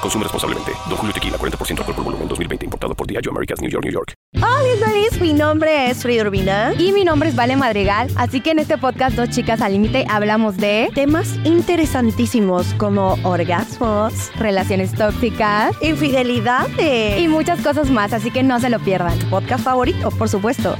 Consume responsablemente. Don Julio Tequila, 40% alcohol por volumen, 2020. Importado por Diageo Americas, New York, New York. Hola, Doris. Mi nombre es Frida Urbina. Y mi nombre es Vale Madrigal. Así que en este podcast, Dos Chicas al Límite, hablamos de temas interesantísimos como orgasmos, relaciones tóxicas, infidelidades y muchas cosas más. Así que no se lo pierdan. Podcast favorito, por supuesto.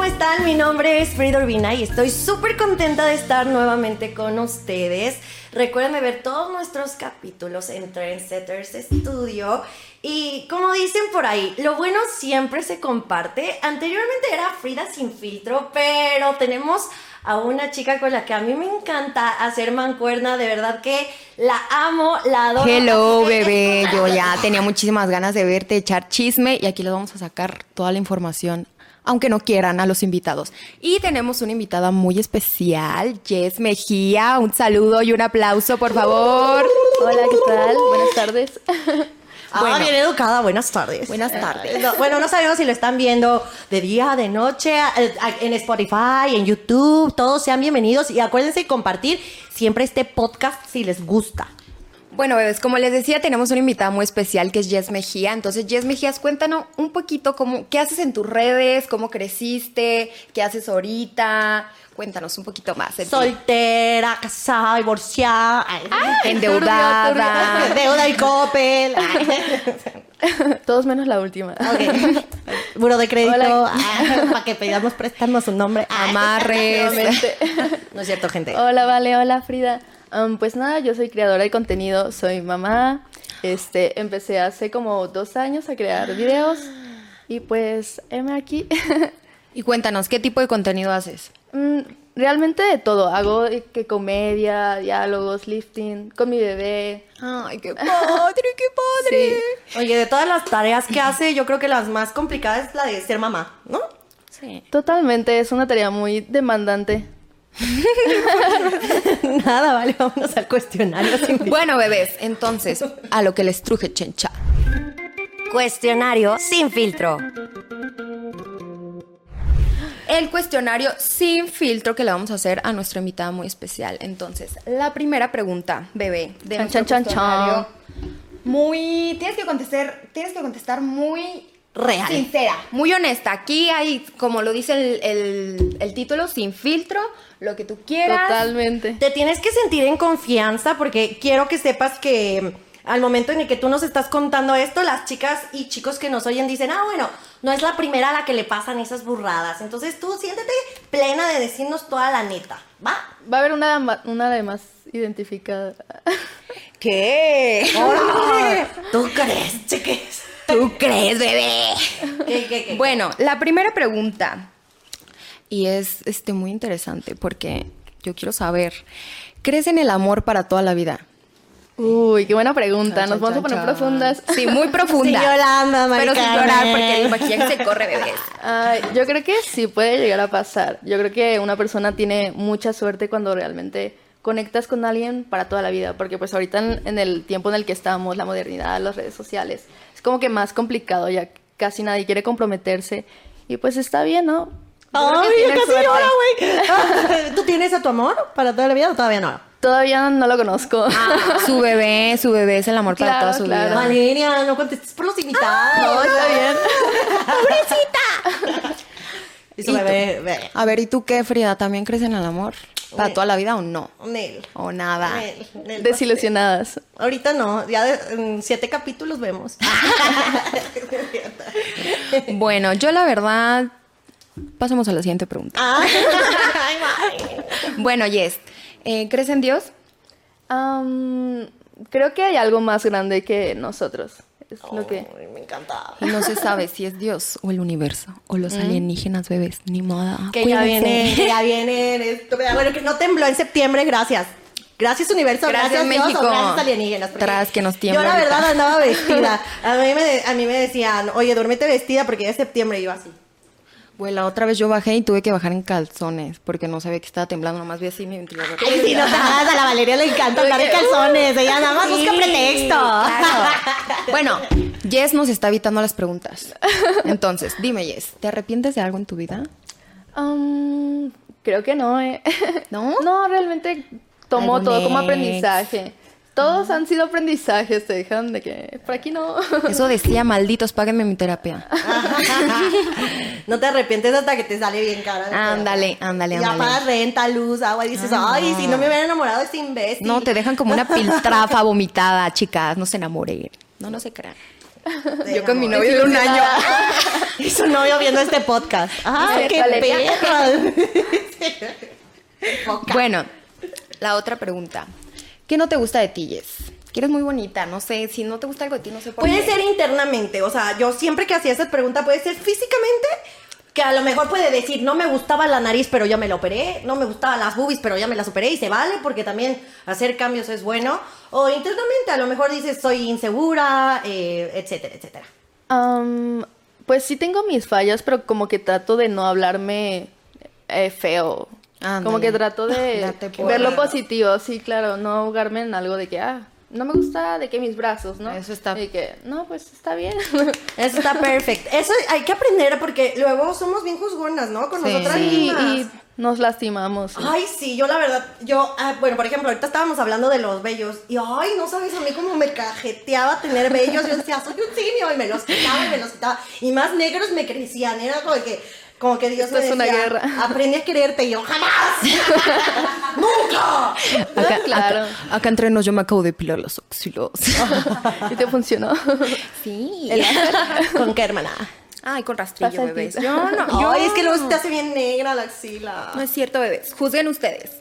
¿cómo están? Mi nombre es Frida Urbina y estoy súper contenta de estar nuevamente con ustedes. Recuerden ver todos nuestros capítulos en Trendsetters Studio. Y como dicen por ahí, lo bueno siempre se comparte. Anteriormente era Frida sin filtro, pero tenemos a una chica con la que a mí me encanta hacer mancuerna, de verdad que la amo, la adoro. Hello, bebé, yo ya tenía muchísimas ganas de verte, echar chisme y aquí les vamos a sacar toda la información aunque no quieran a los invitados. Y tenemos una invitada muy especial, Jess Mejía. Un saludo y un aplauso, por favor. Hola, ¿qué tal? Buenas tardes. Ah, bien educada, buenas tardes. Buenas tardes. bueno, no sabemos si lo están viendo de día, de noche, eh, en Spotify, en YouTube, todos sean bienvenidos y acuérdense de compartir siempre este podcast si les gusta. Bueno, bebés, como les decía, tenemos una invitada muy especial que es Jess Mejía. Entonces, Jess Mejías, cuéntanos un poquito cómo, qué haces en tus redes, cómo creciste, qué haces ahorita. Cuéntanos un poquito más. Soltera, casada, divorciada, endeudada, deuda y copel. Todos menos la última. Okay. Buro de crédito, para que pedamos prestarnos un nombre. Amarres. no es cierto, gente. Hola, Vale, hola, Frida pues nada, yo soy creadora de contenido, soy mamá. Este, empecé hace como dos años a crear videos y pues heme aquí. y cuéntanos, ¿qué tipo de contenido haces? Mm, realmente de todo. Hago que comedia, diálogos, lifting, con mi bebé. Ay, qué padre, qué padre. Oye, de todas las tareas que hace, yo creo que las más complicadas es la de ser mamá, ¿no? Sí. Totalmente, es una tarea muy demandante. Nada, vale, vámonos al cuestionario. bueno, bebés, entonces, a lo que les truje chencha. Cuestionario sin filtro. El cuestionario sin filtro que le vamos a hacer a nuestra invitada muy especial. Entonces, la primera pregunta, bebé, de chan, chan, chan, Muy. Tienes que contestar, tienes que contestar muy real. Sincera, muy honesta. Aquí hay, como lo dice el, título, sin filtro, lo que tú quieras. Totalmente. Te tienes que sentir en confianza porque quiero que sepas que al momento en el que tú nos estás contando esto, las chicas y chicos que nos oyen dicen, ah, bueno, no es la primera a la que le pasan esas burradas. Entonces tú siéntete plena de decirnos toda la neta, ¿va? Va a haber una, una de más identificada. ¿Qué? ¿Tú crees, chiques? ¿Tú crees, bebé? Bueno, la primera pregunta, y es este, muy interesante porque yo quiero saber, ¿crees en el amor para toda la vida? Uy, qué buena pregunta. Nos vamos a poner profundas. Sí, muy profundas. Sí, Pero sin llorar porque el maquillaje se corre, bebé. Ay, yo creo que sí puede llegar a pasar. Yo creo que una persona tiene mucha suerte cuando realmente conectas con alguien para toda la vida. Porque pues ahorita en, en el tiempo en el que estamos, la modernidad, las redes sociales, es como que más complicado, ya casi nadie quiere comprometerse. Y pues está bien, ¿no? Ay, yo casi lloro, güey. ¿Tú tienes a tu amor para toda la vida o todavía no? Todavía no lo conozco. Ah, su bebé, su bebé es el amor para toda su vida. Valeria, no contestes por los invitados. no, está bien. ¡Pobrecita! y su bebé, bebé. A ver, ¿y tú qué, Frida? ¿También crees en el amor? ¿Para toda la vida o no? Nel. O nada. Nel, Desilusionadas. Ahorita no, ya en siete capítulos vemos. bueno, yo la verdad. Pasemos a la siguiente pregunta. Ah. bueno, Yes, eh, ¿crees en Dios? creo que hay algo más grande que nosotros. Es lo que... Me encanta. No se sabe si es Dios o el universo o los alienígenas bebés. Ni moda. Que ya Cuídense. viene, que ya viene. esto, Bueno, que no tembló en septiembre, gracias. Gracias universo, Gracias, gracias, Dios, México. o gracias alienígenas. Tras que nos tiembla Yo la verdad andaba vestida. A mí me, a mí me decían, oye, duérmete vestida porque ya es septiembre y yo así. Güey, la otra vez yo bajé y tuve que bajar en calzones porque no sabía que estaba temblando. Nomás vi así mi ventilador. Ay, si no te hagas, a la Valeria le encanta andar de calzones. Ella nada más busca pretexto. claro. Bueno, Jess nos está evitando las preguntas. Entonces, dime, Jess, ¿te arrepientes de algo en tu vida? Um, creo que no, ¿eh? ¿No? No, realmente tomo Algún todo como aprendizaje. Todos han sido aprendizajes, te dejan de que por aquí no. Eso decía, malditos, páguenme mi terapia. No te arrepientes hasta que te sale bien cara. terapia. Ándale, ándale, Ya ándale. pagas renta, luz, agua y dices, ay, si no me hubiera enamorado de este imbécil. No, te dejan como una piltrafa vomitada, chicas. No se enamoren. No, no se crean. Yo con mi novio de un año. Y su novio viendo este podcast. ¡Ay, qué perra! Bueno, la otra pregunta. ¿Qué no te gusta de ti, Jess? Que eres muy bonita, no sé, si no te gusta algo de ti, no sé por Puede qué. ser internamente, o sea, yo siempre que hacía esa pregunta puede ser físicamente, que a lo mejor puede decir, no me gustaba la nariz, pero ya me la operé, no me gustaban las boobies, pero ya me las operé y se vale, porque también hacer cambios es bueno. O internamente, a lo mejor dices, soy insegura, eh, etcétera, etcétera. Um, pues sí tengo mis fallas, pero como que trato de no hablarme eh, feo. Ándale. Como que trato de ver lo positivo, sí, claro, no ahogarme en algo de que, ah, no me gusta de que mis brazos, ¿no? Eso está- Y que, no, pues está bien. Eso está perfecto. Eso hay que aprender porque luego somos bien juzgonas, ¿no? Con Sí. nosotras Sí, mismas. y nos lastimamos. sí. Ay, sí, yo la verdad, yo, ah, bueno, por ejemplo, ahorita estábamos hablando de los vellos y, ay, no sabes a mí cómo me cajeteaba tener vellos. Yo decía, soy un simio y me los quitaba y me los quitaba. Y más negros me crecían, era como que, como que Dios Esto me es una guerra. aprendí a quererte y yo, jamás, nunca. Acá, Claro. acá, acá entre nos yo me acabo de pilar los óxilos. ¿Y te funcionó? sí. ¿Con qué hermana? Ay, con rastrillo, bebés. Yo no, yo Ay, es que luego se te hace bien negra la axila. No es cierto, bebés. Juzguen ustedes.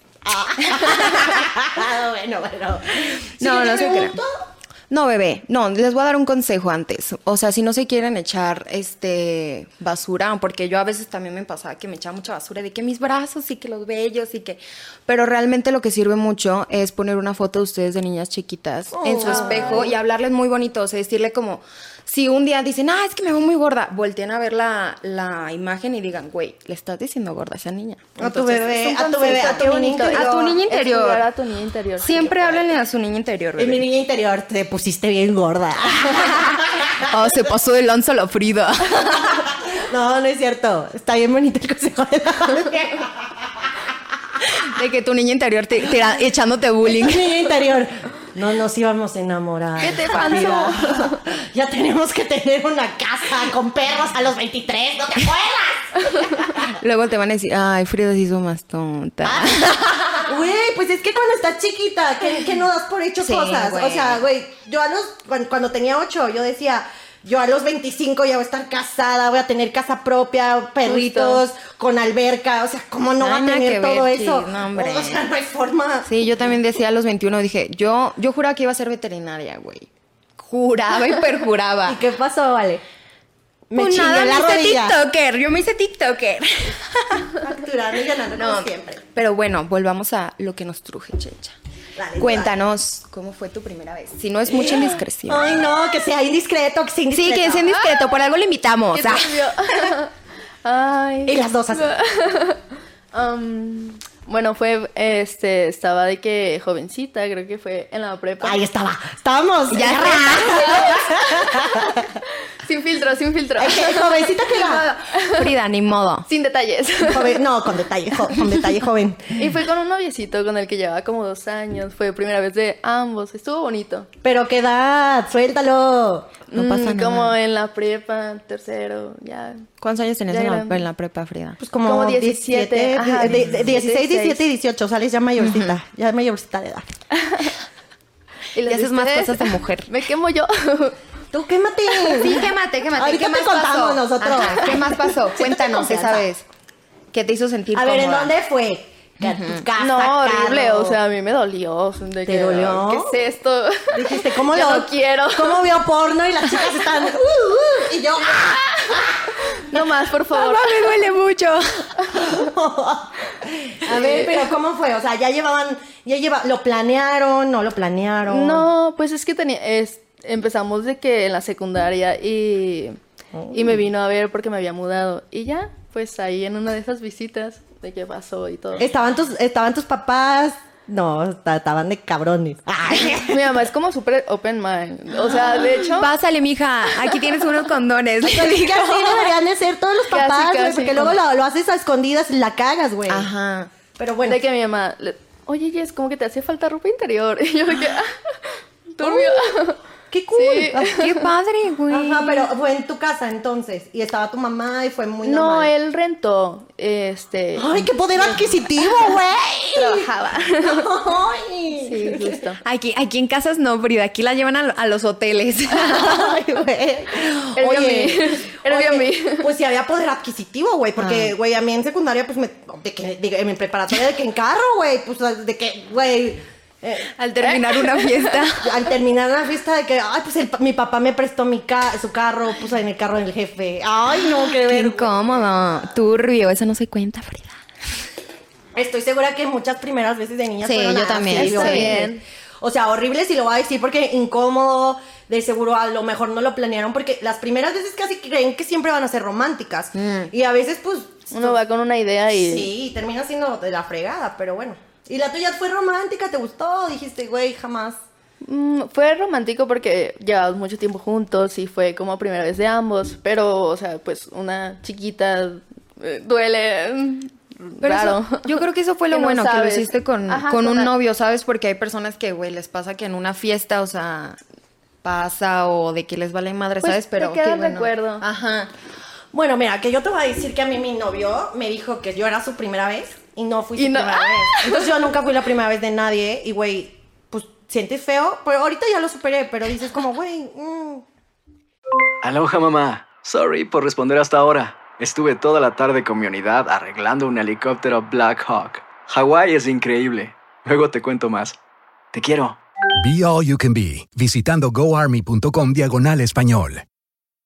bueno, bueno. No, Si no te se crean. pregunto, No, bebé, no, les voy a dar un consejo antes. O sea, si no se quieren echar este basura, porque yo a veces también me pasaba que me echaba mucha basura de que mis brazos y que los vellos y que. Pero realmente lo que sirve mucho es poner una foto de ustedes de niñas chiquitas en su espejo y hablarles muy bonito. O sea, decirle como. Si un día dicen, ah, es que me veo muy gorda, volteen a ver la, la imagen y digan, güey, le estás diciendo gorda a esa niña. A tu bebé, a tu bebé, a tu niña interior. A tu niña interior. A tu niña interior. Siempre háblenle a su niña interior, En mi bebé. niña interior te pusiste bien gorda. Ah, se pasó de lanza la Frida. No, no es cierto. Está bien bonito el consejo de la De que tu niña interior te, te- echándote bullying. niña interior. No nos íbamos a enamorar. ¿Qué te Frida. Ya tenemos que tener una casa con perros a los 23, ¿no te acuerdas? Luego te van a decir, ay, Frida se hizo más tonta. Güey, pues es que cuando estás chiquita, que, que no das por hecho Sí, cosas. O sea, güey, yo a los, cuando, cuando tenía 8, yo decía, yo a los 25 ya voy a estar casada, voy a tener casa propia, perritos, con alberca. O sea, ¿cómo no Ay, va a nada tener todo ver, eso? no, hombre. O sea, no hay forma. Sí, yo también decía a los 21, dije, yo, yo juraba que iba a ser veterinaria, güey. Juraba y perjuraba. ¿Y qué pasó, Vale? Me Pues nada, la me hice rodilla. TikToker, yo me hice TikToker. Facturando y ganando No, como siempre. pero bueno, volvamos a lo que nos truje, Checha. Dale, Cuéntanos, ¿cómo fue tu primera vez? Si no es mucha indiscreción. Ay, no, que sea indiscreto, que sea Sí, que es indiscreto, por algo le invitamos. ¿Qué ah. Ay. Y las dos así. Um, bueno, fue, este, estaba de que jovencita, creo que fue en la prepa. Ahí estaba. Estábamos. Ya Sin filtro, sin filtro. Ay, ¿qué? Jovencita que era. Frida, ni modo. sin detalles. Joven, no, con detalle, jo- con detalle joven. y fue con un noviecito con el que llevaba como dos años. Fue primera vez de ambos. Estuvo bonito. Pero qué edad, suéltalo. No pasa Mm, nada. Como en la prepa, tercero, ya. ¿Cuántos años tenías en la, en la prepa, Frida? Pues como, Como 17, 17, ajá, de- de- de 16, 17 y 16. 18, sales ya mayorcita, ya mayorcita de edad. Y Y haces más cosas de mujer. Me quemo yo. Tú quémate. Sí, quémate, quémate. Ahorita ¿Qué te más contamos pasó? nosotros. Ajá, ¿Qué más pasó? Cuéntanos esa vez. ¿Qué te hizo sentir A ver, ¿en cómoda? dónde fue? Ca- tu casa, No, horrible, o sea, a mí me dolió. de ¿Te que, dolió? ¿Qué es esto? Dijiste, ¿cómo lo no quiero. ¿Cómo vio porno y las chicas están uh, uh, y yo ¡ah! No más, por favor. Mamá, me duele mucho. A ver, pero ¿cómo fue? O sea, ya llevaban ya lleva lo planearon, no lo planearon. No, pues es que tenía, es- empezamos de que en la secundaria y, y me vino a ver porque me había mudado. Y ya, pues ahí en una de esas visitas de qué pasó y todo. Estaban tus estaban tus papás no, esta- estaban de cabrones. Ay. Mi mamá es como súper open mind. O sea, de hecho, Pásale, mija. Aquí tienes unos condones. es que así deberían de ser todos los papás, güey, casi, porque como- luego lo, lo haces a escondidas y la cagas, güey. Ajá. Pero bueno. de que mi mamá, le- oye, Jess, como que te hace falta ropa interior. Y yo de que, ah, turbio. Qué cool. Sí. Qué padre, güey. Ajá, pero fue en tu casa entonces. Y estaba tu mamá y fue muy No, normal. él rentó, este, Ay, qué poder adquisitivo, güey. trabajaba. Ay. Sí, justo. Aquí, aquí en casas no, Frida. Aquí la llevan a, a los hoteles. Ay, güey. Airbnb. oye, pues sí había poder adquisitivo, güey, Ah. porque, güey, a mí en secundaria, pues, me, de que, de- en mi preparatoria, de que en carro, güey, pues, de que, güey, eh, Al terminar una fiesta. al terminar la fiesta de que, ay, pues el pa- mi papá me prestó mi ca su carro, pues en el carro del jefe. Ay, no, qué Qué ver. incómodo. Turbio. Eso no se cuenta, Frida. Estoy segura que muchas primeras veces de niñas Sí, fueron yo así, también. horribles. Está bien. O sea, horrible si lo voy a decir porque incómodo, de seguro a lo mejor no lo planearon porque las primeras veces casi creen que siempre van a ser románticas. Y a veces pues Uno va con una idea y... sí, termina siendo de la fregada, pero bueno. ¿Y la tuya fue romántica? ¿Te gustó? Dijiste, güey, jamás. Mm, fue romántico porque llevamos mucho tiempo juntos y fue como primera vez de ambos, pero, o sea, pues una chiquita eh, duele. mm, Pero eso- yo creo que eso fue lo Que no bueno, que lo hiciste con, Ajá, con un la- novio, ¿sabes? Porque hay personas que, güey, les pasa que en una fiesta, o sea, pasa o de que les vale madre, Pues, ¿sabes? te Pero queda qué el bueno. recuerdo. Ajá. Bueno, mira, que yo te voy a decir que a mí mi novio me dijo que yo era su primera vez y no fui su Y no- primera vez. Entonces yo nunca fui la primera vez de nadie y, güey, pues sientes feo, pero ahorita ya lo superé, pero dices como, güey, mm, Aloha mamá. Sorry por responder hasta ahora. Estuve toda la tarde con mi unidad arreglando un helicóptero Black Hawk. Hawái es increíble. Luego te cuento más. Te quiero. Be All You Can Be, visitando goarmy.com diagonal español.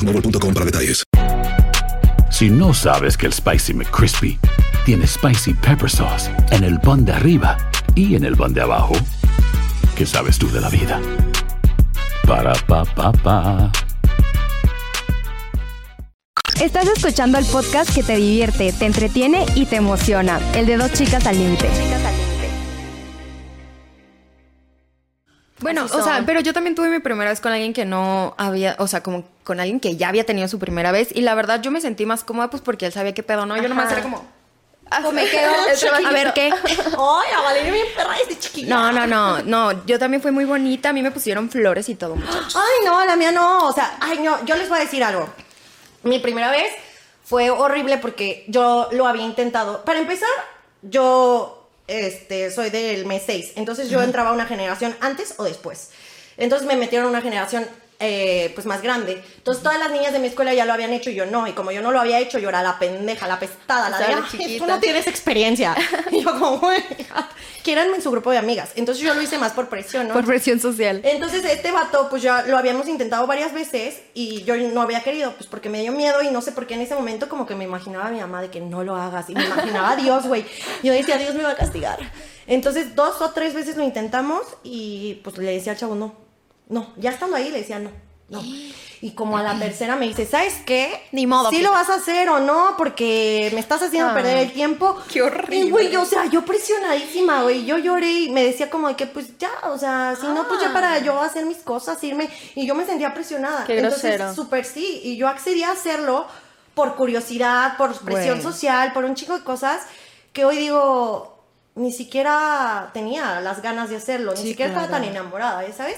boostmobile.com para detalles. Si no sabes que el Spicy McCrispy tiene Spicy Pepper Sauce en el pan de arriba y en el pan de abajo, ¿qué sabes tú de la vida? Para, pa, pa, pa. Estás escuchando el podcast que te divierte, te entretiene y te emociona. El de dos chicas al límite. Bueno, o sea, pero yo también tuve mi primera vez con alguien que no había, o sea, como con alguien que ya había tenido su primera vez y la verdad yo me sentí más cómoda pues porque él sabía qué pedo, ¿no? Yo nomás era como, Ah, me quedo a ver qué. Ay, a Valeria bien perra desde chiquilla. No, no, no, no, yo también fui muy bonita, a mí me pusieron flores y todo, muchachos. Ay, no, la mía no. O sea, ay, no, yo les voy a decir algo. Mi primera vez fue horrible porque yo lo había intentado. Para empezar, yo este, soy del mes 6. Entonces yo entraba a una generación antes o después. Entonces me metieron a una generación eh, pues más grande. Entonces todas las niñas de mi escuela ya lo habían hecho y yo no. Y como yo no lo había hecho, yo era la pendeja, la pestada, la de, Estaba "Ay, tú no tienes experiencia. Y yo como, quieranme en su grupo de amigas. Entonces yo lo hice más por presión, ¿no? Por presión social. Entonces este vato, pues ya lo habíamos intentado varias veces y yo no había querido, pues porque me dio miedo y no sé por qué en ese momento como que me imaginaba a mi mamá de que no lo hagas y me imaginaba a Dios, güey. Yo decía, Dios me va a castigar. Entonces dos o tres veces lo intentamos y pues le decía al chavo, no, no, ya estando ahí le decía, no, no. Y como a la tercera me dice, ¿sabes qué? Ni modo, Sí pues. lo vas a hacer o no, porque me estás haciendo perder el tiempo. qué horrible. Y güey, o sea, yo presionadísima, güey. Yo lloré y me decía como de que, pues ya, o sea, si no, pues ya para yo hacer mis cosas, irme. Y yo me sentía presionada. Qué. Entonces, súper sí. Y yo accedí a hacerlo por curiosidad, por presión social, por un chico de cosas que hoy digo, ni siquiera tenía las ganas de hacerlo, ni siquiera estaba tan enamorada, ¿ya ¿sabes?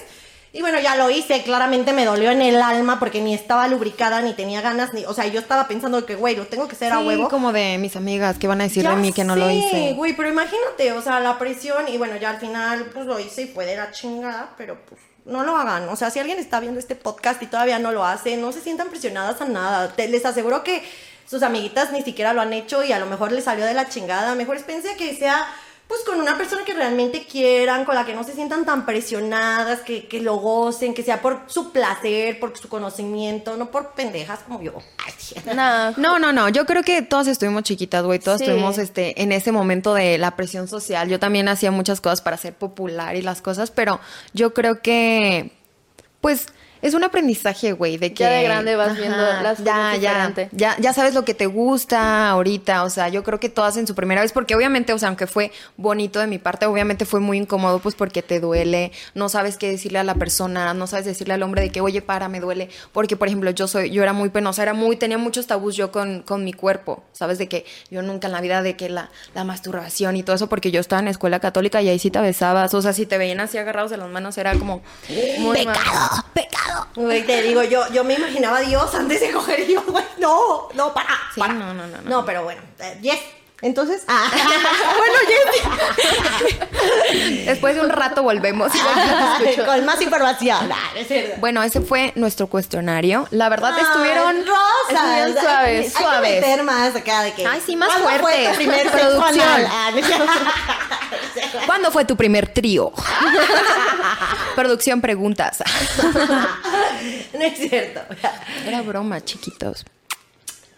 Y bueno, ya lo hice, claramente me dolió en el alma porque ni estaba lubricada, ni tenía ganas, ni, o sea, yo estaba pensando que, güey, lo tengo que hacer a Sí, huevo. como de mis amigas que van a decir Ya de mí que no lo hice. güey, pero imagínate, o sea, la presión y bueno, ya al final pues lo hice y fue de la chingada, pero pues no lo hagan. O sea, si alguien está viendo este podcast y todavía no lo hace, no se sientan presionadas a nada. Te- les aseguro que sus amiguitas ni siquiera lo han hecho y a lo mejor les salió de la chingada. Mejor espérense que sea pues con una persona que realmente quieran, con la que no se sientan tan presionadas, que, que lo gocen, que sea por su placer, por su conocimiento, no por pendejas como yo. Ay. Nah, No, no, no. Yo creo que todas estuvimos chiquitas, güey. Todas Sí. estuvimos este, en ese momento de la presión social. Yo también hacía muchas cosas para ser popular y las cosas, pero yo creo que, pues, es un aprendizaje, güey, de que... Ya de grande vas viendo las cosas ya, ya, diferente. ya, ya sabes lo que te gusta ahorita. O sea, yo creo que todas en su primera vez, porque obviamente, o sea, aunque fue bonito de mi parte, obviamente fue muy incómodo, pues porque te duele, no sabes qué decirle a la persona, no sabes decirle al hombre de que, oye, para, me duele. Porque, por ejemplo, yo soy, yo era muy penosa, era muy, tenía muchos tabús yo con, con mi cuerpo, ¿sabes? De que yo nunca en la vida, de que la, la masturbación y todo eso, porque yo estaba en escuela católica y ahí sí te besabas. O sea, si te veían así agarrados de las manos, era como muy mal. pecado. Güey, te digo, yo, yo me imaginaba a Dios antes de coger y yo, güey, no, no, para, Sí, para. no, no, no, no. No, pero bueno, eh, yes. Entonces, ah, bueno, yes. Después de un rato volvemos. Con más información. Ah. Bueno, ese fue nuestro cuestionario. La verdad estuvieron rosas. estuvieron suaves, Hay que suaves. meter más acá de que. Ay, sí, más ¿cuándo fue fuerte. tu primer Producción. Ah. ¿Cuándo fue tu primer trío? Producción preguntas. no es cierto. Era broma, chiquitos.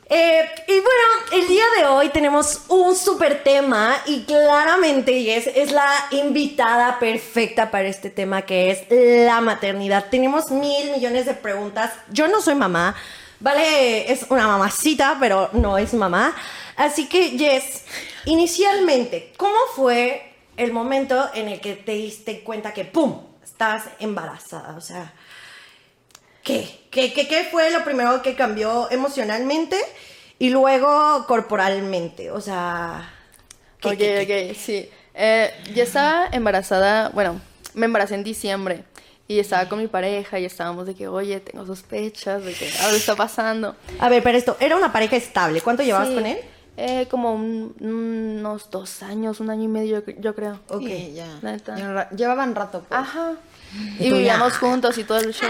Eh, y bueno, el día de hoy tenemos un súper tema y claramente Jess es la invitada perfecta para este tema que es la maternidad. Tenemos mil millones de preguntas. Yo no soy mamá, vale, es una mamacita, pero no es mamá. Así que Jess, inicialmente, ¿cómo fue el momento en el que te diste cuenta que, ¡pum!, estabas embarazada? O sea... ¿Qué? ¿Qué, qué, qué fue lo primero que cambió emocionalmente y luego corporalmente? O sea... ¿qué, Ok, qué, qué? ok, sí. Eh, yo estaba embarazada, bueno, me embaracé en diciembre y estaba con mi pareja y estábamos de que, oye, tengo sospechas de que algo está pasando. A ver, pero esto, era una pareja estable. ¿Cuánto llevabas Sí, con él? eh, como un- unos dos años, un año y medio, yo, yo creo. Ok. Sí, ya. Llevaban rato. pues. Ajá. Y Y tú vivíamos ya. juntos y todo el show.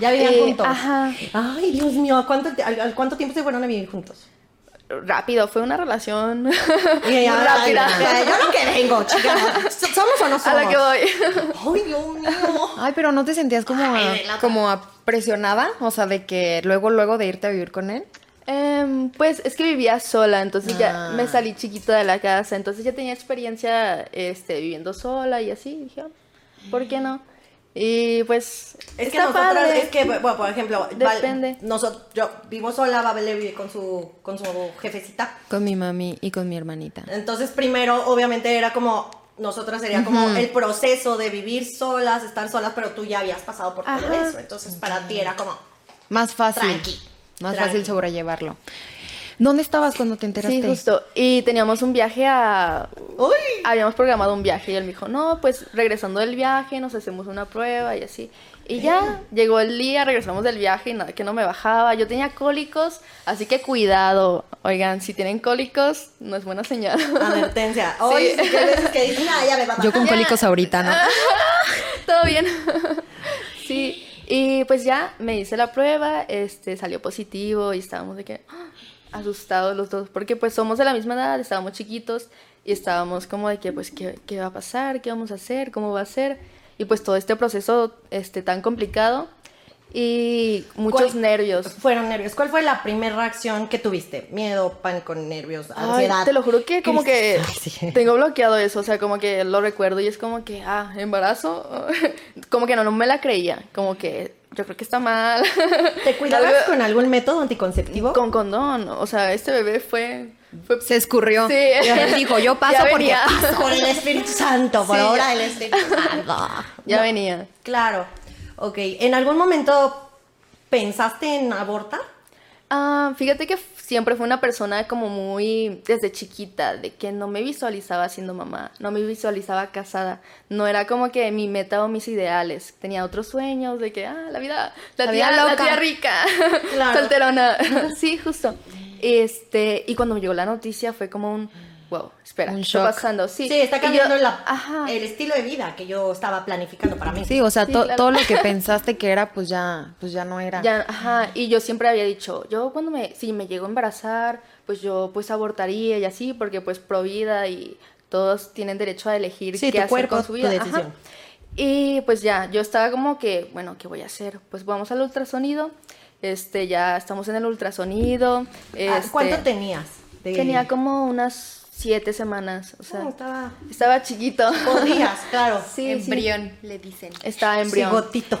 ¿Ya vivían Eh, juntos? ajá. Ay, Dios mío, ¿a cuánto, al- al cuánto tiempo se fueron a vivir juntos? Rápido, fue una relación Y ya, muy rápida. ay, Yo lo que vengo, chicas. ¿Somos o no somos? A la que voy. Ay, Dios mío. Ay, pero ¿no te sentías como, Ay, como a- presionada? O sea, de que luego, luego de irte a vivir con él. Em, pues es que vivía sola, entonces ya Ah. me salí chiquita de la casa, entonces ya tenía experiencia este, viviendo sola y así, dije, "Ah, ¿por qué no? Y pues Es que nosotras, padre. es que, bueno, por ejemplo, Val- Depende. nosotros, yo vivo sola, Babel vive con su, con su jefecita. Con mi mami y con mi hermanita. Entonces, primero, obviamente, era como, nosotras sería como el proceso de vivir solas, estar solas, pero tú ya habías pasado por todo Ajá. eso. Entonces, para ti era como, Más fácil. Tranqui, Más tranqui. fácil sobrellevarlo. ¿Dónde estabas cuando te enteraste? Sí, justo. Y teníamos un viaje a... uy, Habíamos programado un viaje y él me dijo, no, pues regresando del viaje nos hacemos una prueba y así. Y ya, llegó el día, regresamos del viaje y nada, que no me bajaba. Yo tenía cólicos, así que cuidado. Oigan, si tienen cólicos, no es buena señal. advertencia. Hoy, Sí. que dicen, ah, ya me va a Yo con bajar". cólicos ahorita, ¿no? Todo bien. sí. Y pues ya me hice la prueba, este salió positivo y estábamos de que ¡ah! Asustados los dos, porque pues somos de la misma edad, estábamos chiquitos y estábamos como de que pues qué, qué va a pasar, qué vamos a hacer, cómo va a ser y pues todo este proceso este tan complicado y muchos ¿Cuál- nervios. Fueron nervios. ¿Cuál fue la primera reacción que tuviste? Miedo, pánico, nervios, Ay, ansiedad. te lo juro que como que Ay, sí. tengo bloqueado eso, o sea, como que lo recuerdo y es como que, ah, embarazo, como que no, no me la creía, como que yo creo que está mal. ¿Te cuidabas con algún método anticonceptivo? Con condón, o sea, este bebé fue... fue Se escurrió. Sí. Él dijo, yo paso Ya porque paso. Por el Espíritu Santo, por Sí, ya. del Espíritu Santo. Ya No, venía. Claro. Ok. ¿En algún momento pensaste en abortar? Ah, fíjate que siempre fue una persona como muy desde chiquita, de que no me visualizaba siendo mamá, no me visualizaba casada, no era como que mi meta o mis ideales, tenía otros sueños de que, ah, la vida, la, La tía, vida la loca. tía rica, Claro. solterona, sí, justo. Este, y cuando me llegó la noticia fue como un, wow, espera, Un ¿qué está shock. pasando? Sí, Sí, está yo- cambiando la- Ajá. el estilo de vida que yo estaba planificando para mí. Sí, o sea, Sí, to- claro. todo lo que pensaste que era, pues ya, pues ya no era. Ya, ajá, y yo siempre había dicho, yo cuando me, si me llego a embarazar, pues yo pues abortaría y así, porque pues pro vida y todos tienen derecho a elegir Sí, qué tu hacer cuerpo, con su tu vida. ajá. decisión. Y pues ya, yo estaba como que, bueno, ¿qué voy a hacer? Pues vamos al ultrasonido, este, ya estamos en el ultrasonido. Ah, este, ¿Cuánto tenías? de- Tenía como unas siete semanas, o sea, No, estaba... estaba chiquito. Podías, claro. Sí, sí. Embrión, le dicen. Estaba embrión. Cigotito.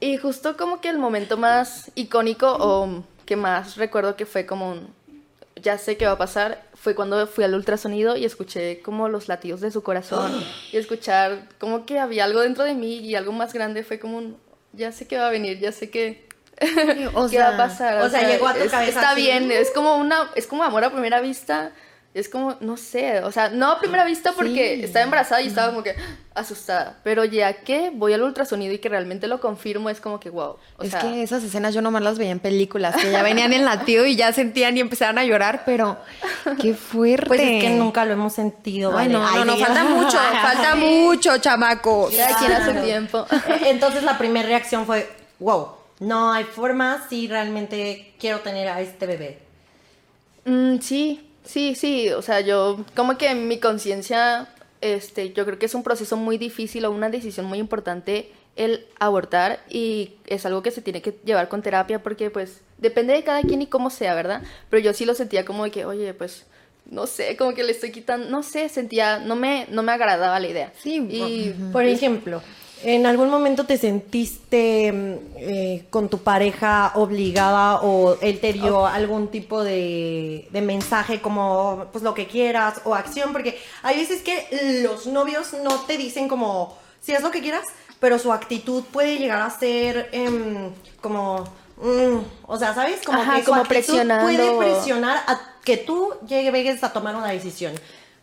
Y justo como que el momento más icónico o que más recuerdo que fue como un, ya sé qué va a pasar, fue cuando fui al ultrasonido y escuché como los latidos de su corazón y escuchar como que había algo dentro de mí y algo más grande fue como un, ya sé qué va a venir, ya sé qué, o qué sea, va a pasar. o sea, llegó a tu es- cabeza Está así. bien, es como una, es como amor a primera vista. Es como, no sé, o sea, no a primera vista porque Sí. estaba embarazada y estaba como que asustada, pero ya que voy al ultrasonido y que realmente lo confirmo, es como que wow. O es sea, que esas escenas yo nomás las veía en películas, que ya venían en latido y ya sentían y empezaban a llorar, pero qué fuerte. Pues es que nunca lo hemos sentido. Ay, vale. no, Ay, no, no, Dios. falta mucho, falta mucho, chamacos. Cada quien a su tiempo. Eh, Entonces la primera reacción fue, wow, no hay forma si realmente quiero tener a este bebé. Mm, sí, sí, sí. O sea, yo como que mi conciencia, este, yo creo que es un proceso muy difícil o una decisión muy importante el abortar y es algo que se tiene que llevar con terapia porque pues depende de cada quien y cómo sea, ¿verdad? Pero yo sí lo sentía como de que, oye, pues no sé, como que le estoy quitando, no sé, sentía, no me, no me agradaba la idea. Sí, y Por ejemplo, ¿en algún momento te sentiste mm, eh, con tu pareja obligada o él te dio algún tipo de, de mensaje como pues lo que quieras o acción? Porque hay veces que los novios no te dicen como si es lo que quieras, pero su actitud puede llegar a ser em, como... mm, o sea, ¿sabes? Como Ajá, que su como actitud presionando. puede presionar a que tú llegues a tomar una decisión.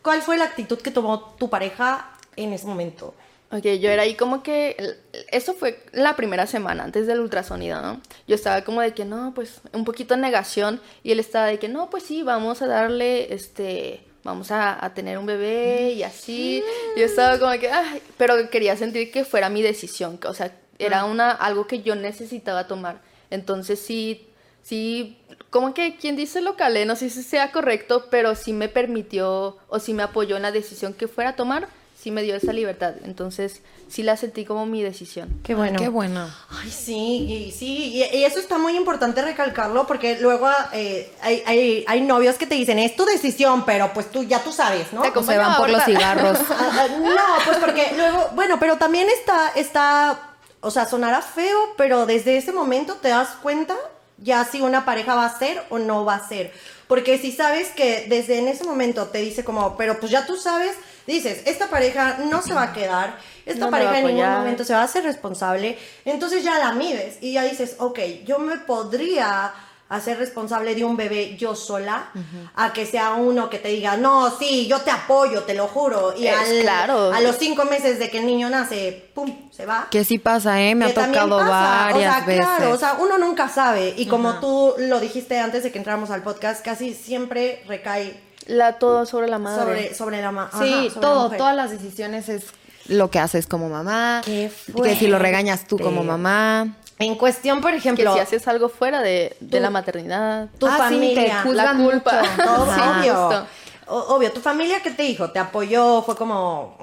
¿Cuál fue la actitud que tomó tu pareja en ese momento? Ok, yo era ahí como que, eso fue la primera semana antes del ultrasonido, ¿no? Yo estaba como de que no, pues un poquito en negación y él estaba de que no, pues sí, vamos a darle, este, vamos a, a tener un bebé y así. Yo estaba como que, ay, pero quería sentir que fuera mi decisión, que, o sea, era una, algo que yo necesitaba tomar. Entonces sí, sí, como que quien dice lo calé, no sé si sea correcto, pero sí me permitió o sí me apoyó en la decisión que fuera a tomar, sí me dio esa libertad. Entonces sí la sentí como mi decisión. Qué bueno. Qué bueno. Ay, sí, y, sí, y, y eso está muy importante recalcarlo porque luego eh, hay, hay, hay novios que te dicen, es tu decisión, pero pues tú ya tú sabes, ¿no? Te O se van por los cigarros. Ah, ah, no, pues porque luego, bueno, pero también está, está, o sea, sonará feo, pero desde ese momento te das cuenta ya si una pareja va a ser o no va a ser. Porque si sabes que desde en ese momento te dice como, pero pues ya tú sabes, dices, esta pareja no se va a quedar, esta No pareja en ningún momento se va a hacer responsable, entonces ya la mides y ya dices, ok, yo me podría hacer responsable de un bebé yo sola, a que sea uno que te diga, no, sí, yo te apoyo, te lo juro, y Es al- claro. a los cinco meses de que el niño nace, pum, se va. Que sí pasa, ¿eh? Me Que ha también tocado pasa. varias o sea, veces. Claro, o sea, uno nunca sabe. Y como tú lo dijiste antes de que entráramos al podcast, casi siempre recae La todo sobre la madre. sobre, sobre la ma- Sí, ajá, sobre la todo, todas las decisiones es lo que haces como mamá. Qué que si lo regañas tú como mamá. En cuestión, por que ejemplo, si haces algo fuera de, de la maternidad. tu Ah, sí, familia, te la culpa. todo obvio. Obvio, tu familia, ¿qué te dijo? ¿Te apoyó? Fue como...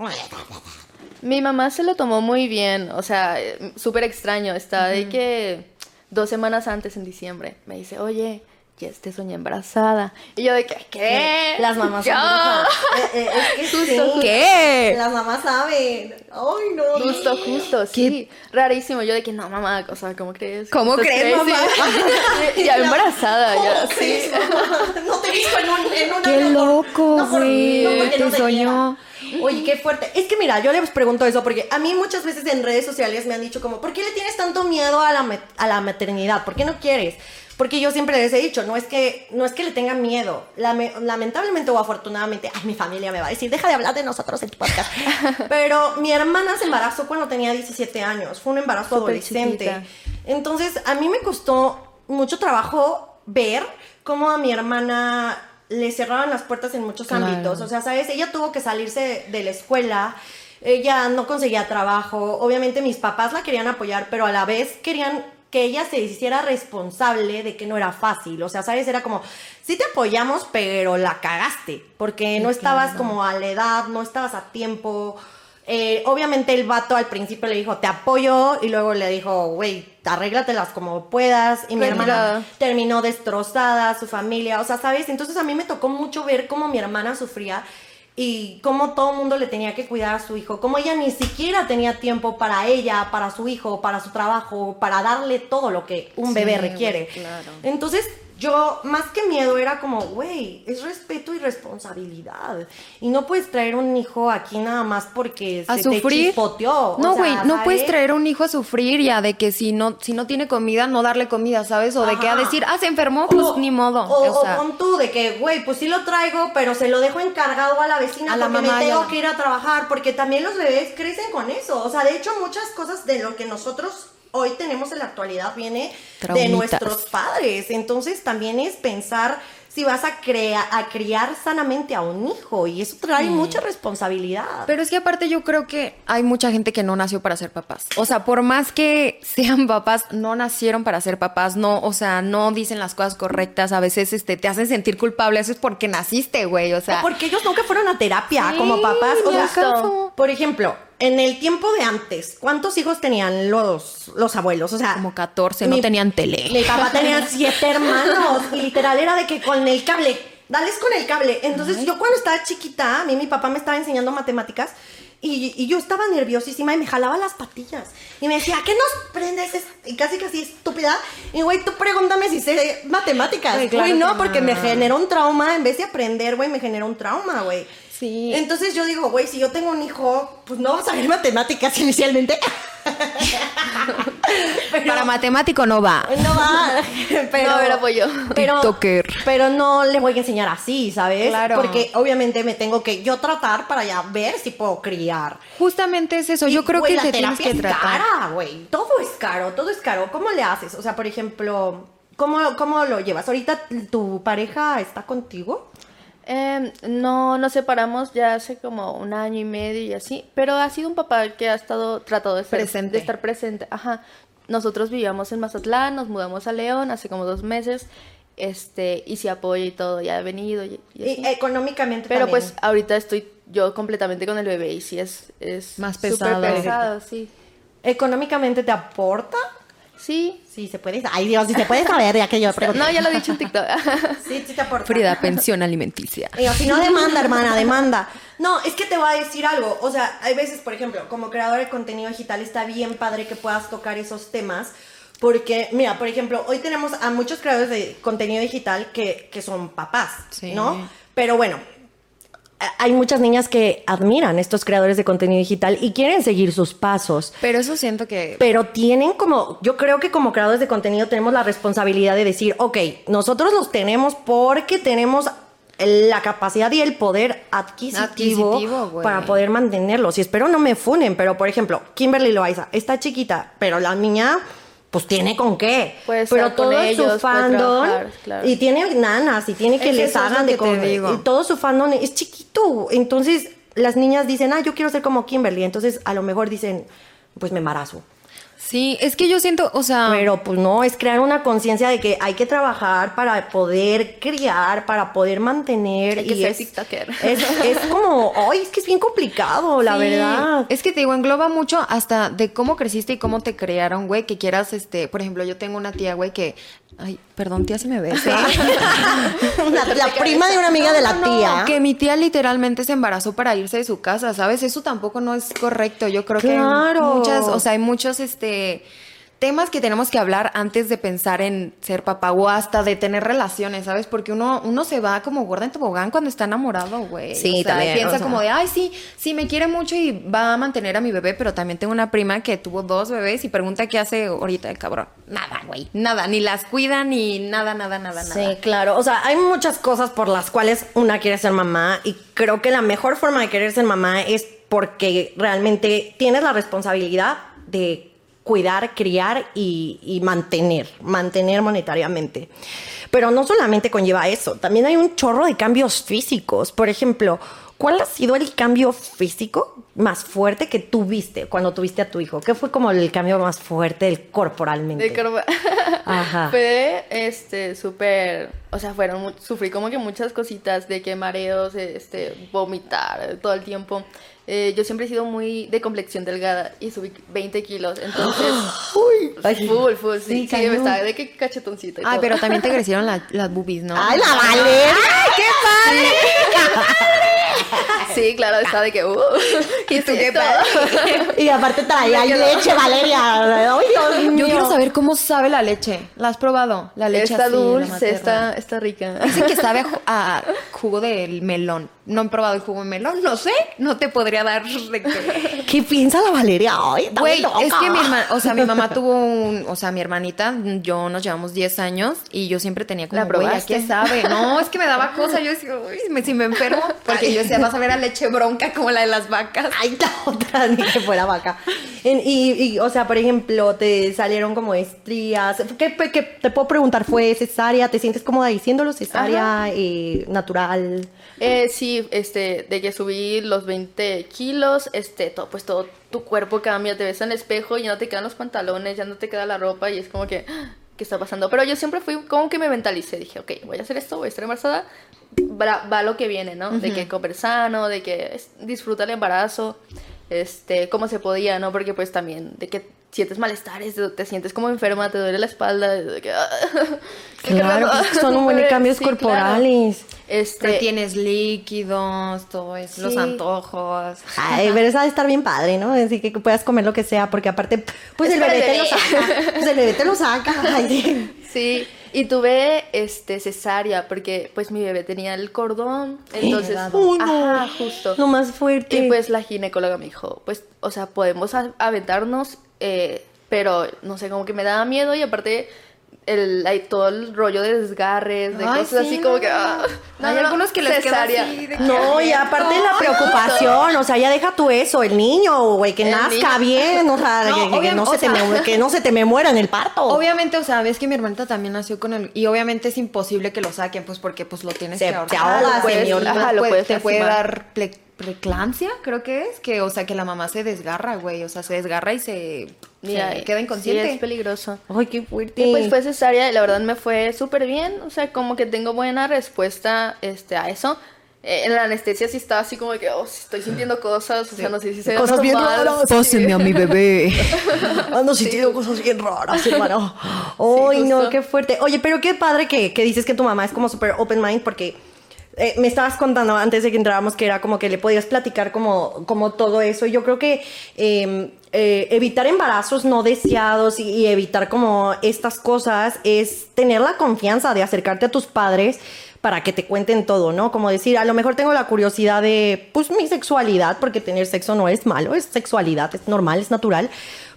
Mi mamá se lo tomó muy bien, o sea, súper extraño. Está de que dos semanas antes, en diciembre, me dice, oye, ya te soñé embarazada. Y yo de que, ¿qué? Las mamás son Ya. brujas. Eh, eh, es que sí. ¿Qué? Las mamás saben. Ay, no. Justo, justo, sí. Rarísimo. Yo de que no, mamá, o sea, ¿cómo crees? ¿Cómo crees, mamá? ya embarazada, ya. No te dijo en un, en Qué loco, güey. no te no te soñó. Oye, qué fuerte. Es que mira, yo les pregunto eso porque a mí muchas veces en redes sociales me han dicho como, ¿por qué le tienes tanto miedo a la, a la maternidad? ¿Por qué no quieres? Porque yo siempre les he dicho, no es que, no es que le tenga miedo. Lame- lamentablemente o afortunadamente, ay, mi familia me va a decir, deja de hablar de nosotros en tu podcast. Pero mi hermana se embarazó cuando tenía 17 años. Fue un embarazo Súper adolescente. chiquita. Entonces, a mí me costó mucho trabajo ver cómo a mi hermana le cerraban las puertas en muchos Claro. ámbitos. O sea, ¿sabes? Ella tuvo que salirse de la escuela. Ella no conseguía trabajo. Obviamente mis papás la querían apoyar, pero a la vez querían que ella se hiciera responsable de que no era fácil. O sea, ¿sabes? Era como, sí te apoyamos, pero la cagaste. Porque no estabas como a la edad, no estabas a tiempo. Eh, obviamente el vato al principio le dijo, te apoyo, y luego le dijo, güey, arréglatelas como puedas. Y mi Claro. hermana terminó destrozada, su familia, o sea, ¿sabes? Entonces a mí me tocó mucho ver cómo mi hermana sufría y cómo todo el mundo le tenía que cuidar a su hijo, cómo ella ni siquiera tenía tiempo para ella, para su hijo, para su trabajo, para darle todo lo que un Sí, bebé requiere. claro. Entonces, yo, más que miedo, era como, güey, es respeto y responsabilidad. Y no puedes traer un hijo aquí nada más porque a se te sufrir. chispoteó. o No, güey, no puedes traer un hijo a sufrir ya de que si no, si no tiene comida, no darle comida, ¿sabes? O de que a decir, ah, se enfermó, pues O- ni modo. O, o sea, o pon tú de que, güey, pues sí lo traigo, pero se lo dejo encargado a la vecina A la porque mamá me tengo que ir a trabajar, porque también los bebés crecen con eso. O sea, de hecho, muchas cosas de lo que nosotros hoy tenemos en la actualidad viene de nuestros padres. Entonces, también es pensar si vas a, crea a criar sanamente a un hijo, y eso trae mucha responsabilidad. Pero es que aparte yo creo que hay mucha gente que no nació para ser papás. O sea, por más que sean papás, no nacieron para ser papás, no, o sea, no dicen las cosas correctas, a veces este te hacen sentir culpable, eso es porque naciste, güey, o sea, O porque ellos nunca fueron a terapia Sí, como papás. O sea, por ejemplo, en el tiempo de antes, ¿cuántos hijos tenían los, los abuelos? O sea, como 14, no tenían tele. Mi papá tenía siete hermanos y literal era de que con el cable, dales con el cable. Entonces yo cuando estaba chiquita, a mí mi papá me estaba enseñando matemáticas y, y yo estaba nerviosísima y me jalaba las patillas. Y me decía, ¿qué nos prendes? Es- Y casi casi estúpida. Y güey, tú pregúntame si sé matemáticas. Güey, claro no, que porque no. me generó un trauma. En vez de aprender, güey, me generó un trauma, güey. Sí. Entonces yo digo, güey, si yo tengo un hijo, pues no vas a ver matemáticas inicialmente. Pero- Para matemático no va. no va, pero, No, a ver, apoyo. pero, TikToker. pero no le voy a enseñar así, ¿sabes? Claro. Porque obviamente me tengo que yo tratar para ya ver si puedo criar. Justamente es eso, Y, yo creo güey, que la te tienes terapia que es tratar. cara, güey. Todo es caro, todo es caro. ¿Cómo le haces? O sea, por ejemplo, ¿cómo, cómo lo llevas? ¿Ahorita tu pareja está contigo? Em, no nos separamos ya hace como un año y medio y así, pero ha sido un papá que ha estado tratado de, ser- Presente. de estar presente. Ajá. Nosotros vivíamos en Mazatlán, nos mudamos a León hace como dos meses, este, y se apoya y todo, ya ha venido y, y económicamente Pero también. pues ahorita estoy yo completamente con el bebé y sí es, es Más pesado. pesado, sí. ¿Económicamente te aporta? Sí. Sí, se puede. Ay, Dios, si se puede saber, ya que yo pregunté. No, ya lo he dicho en TikTok. Sí, sí te aporta. Frida, pensión alimenticia. Digo, si no demanda, hermana, demanda. No, es que te voy a decir algo. O sea, hay veces, por ejemplo, como creador de contenido digital, está bien padre que puedas tocar esos temas. Porque, mira, por ejemplo, hoy tenemos a muchos creadores de contenido digital que, que son papás, Sí. ¿no? Pero bueno, hay muchas niñas que admiran estos creadores de contenido digital y quieren seguir sus pasos. Pero eso siento que Pero tienen como, yo creo que como creadores de contenido tenemos la responsabilidad de decir, ok, nosotros los tenemos porque tenemos la capacidad y el poder adquisitivo, Adquisitivo, para poder mantenerlos. Y espero no me funen, pero por ejemplo, Kimberly Loaiza está chiquita, pero la niña pues tiene con qué. Puede estar pero con todo ellos, su puede fandom trabajar, claro. y tiene nanas y tiene que Es les hagan de comer. Y todo su fandom es chiquito. Entonces las niñas dicen, ah, yo quiero ser como Kimberly. Entonces a lo mejor dicen, pues me embarazo. Sí, es que yo siento, o sea, Pero pues no, es crear una conciencia de que hay que trabajar para poder criar, para poder mantener. Hay que y ser es, tiktoker. Es, es como, ay, es que es bien complicado, la Sí, verdad. Es que te digo, engloba mucho hasta de cómo creciste y cómo te crearon, güey, que quieras, este, por ejemplo, yo tengo una tía, güey, que, ay, perdón, tía, si me ves. ¿eh? la, la prima de una amiga de la No, tía. que mi tía literalmente se embarazó para irse de su casa, ¿sabes? Eso tampoco no es correcto. Yo creo Claro. que hay muchas, o sea, hay muchos, este, temas que tenemos que hablar antes de pensar en ser papá o hasta de tener relaciones, ¿sabes? Porque uno, uno se va como gorda en tobogán cuando está enamorado, güey. Sí, O sea, también, Piensa o sea. como de, ay, sí, sí, me quiere mucho y va a mantener a mi bebé, pero también tengo una prima que tuvo dos bebés y pregunta qué hace ahorita el cabrón. Nada, güey. Nada, ni las cuida, ni nada, nada, nada, nada. Sí, claro. O sea, hay muchas cosas por las cuales una quiere ser mamá y creo que la mejor forma de querer ser mamá es porque realmente tienes la responsabilidad de cuidar, criar y, y mantener, mantener monetariamente. Pero no solamente conlleva eso, también hay un chorro de cambios físicos. Por ejemplo, ¿cuál ha sido el cambio físico más fuerte que tuviste cuando tuviste a tu hijo? ¿Qué fue como el cambio más fuerte del corporalmente? Ajá. Fue este súper, o sea, fueron sufrí como que muchas cositas de que mareos, este, vomitar todo el tiempo. Eh, yo siempre he sido muy de complexión delgada y subí 20 kilos, entonces, uy, Ay. full, full, sí, Sí, sí, me estaba de que cachetoncita y Ay, todo. pero también te crecieron la- las boobies, ¿no? ¡Ay, la Valeria! ¡Qué padre! Sí, claro, estaba de que, uh, y tú qué Y aparte traía leche, Valeria. Ay, Dios mío. Yo quiero saber cómo sabe la leche. ¿La has probado? La leche Está así, dulce, está, está rica. Dicen que sabe a jugo del melón. No he probado el jugo de melón, no sé. No te podría dar de qué. ¿Qué piensa la Valeria? Ay, está Güey, es que mi hermana, o sea, mi mamá tuvo un, o sea, mi hermanita, yo nos llevamos 10 años y yo siempre tenía como, ¿La güey, qué sabe? No, es que me daba cosa, yo decía, uy, me, si me enfermo, porque yo decía, vas a ver a leche bronca como la de las vacas. Ay, la otra, ni que fuera vaca. En- y, y, o sea, por ejemplo, te salieron como estrías. ¿Qué, qué- qué- te puedo preguntar? ¿Fue cesárea? ¿Te sientes cómoda diciéndolo? ¿Cesárea? eh, ¿Natural? Eh, sí, este, de que subí los 20 kilos, este, todo, pues todo tu cuerpo cambia, te ves en el espejo y ya no te quedan los pantalones, ya no te queda la ropa y es como que, "Ah, ¿qué está pasando? Pero yo siempre fui como que me mentalicé, dije, ok, voy a hacer esto, voy a estar embarazada, va, va lo que viene, ¿no? De que comer sano, de que disfruta el embarazo, este, como se podía, ¿no? Porque pues también, de que sientes malestares, te, te sientes como enferma, te duele la espalda, "Ah, Claro, pues, que son un buen de bebé". cambios Sí, claro. corporales. Este, Retienes líquidos, todo eso, los antojos. Ay, pero eso ha de estar bien padre, ¿no? Así que puedas comer lo que sea, porque aparte, pues Es el bebé te lo saca. Pues el bebé te lo saca. Ay, sí. Y tuve este cesárea porque pues mi bebé tenía el cordón, entonces, no. ajá, justo. Lo más fuerte. Y pues la ginecóloga me dijo, pues, o sea, podemos aventarnos, eh, pero no sé, como que me daba miedo y aparte el, hay todo el rollo de desgarres, de Ay, cosas sí, así como no. que... ah, Hay algunos que les queda así de que- No, y aparte la No, preocupación, o sea, ya deja tú eso, el niño, güey, que El nazca niño. bien, o sea, No, que, que no o se te sea- me, que no se te me muera en el parto. Obviamente, o sea, ves que mi hermanita también nació con el... Y obviamente es imposible que lo saquen, pues porque pues lo tienes Se- que ahorrar. se ahoga, Lo puedes- ajá, Lo puede- puedes te puede dar ple- preclampsia, creo que es. Que, o sea, que la mamá se desgarra, güey. O sea, se desgarra y se, Mira, queda inconsciente. Sí, es peligroso. Ay, qué fuerte. Y pues fue cesárea y la verdad me fue súper bien, o sea, como que tengo buena respuesta este, a eso. Eh, en la anestesia sí estaba así como de que, oh, estoy sintiendo cosas, o sea, no sé si se ve Cosas bien raras. sí. Pásenme a mi bebé. Ando sintiendo cosas bien raras, hermano. Ay, no, qué fuerte. Oye, pero qué padre que, que dices que tu mamá es como súper open mind porque eh, me estabas contando antes de que entráramos que era como que le podías platicar como, como todo eso. Yo creo que eh, eh, evitar embarazos no deseados y, y evitar como estas cosas es tener la confianza de acercarte a tus padres para que te cuenten todo, ¿no? Como decir, a lo mejor tengo la curiosidad de, pues, mi sexualidad, porque tener sexo no es malo, es sexualidad, es normal, es natural,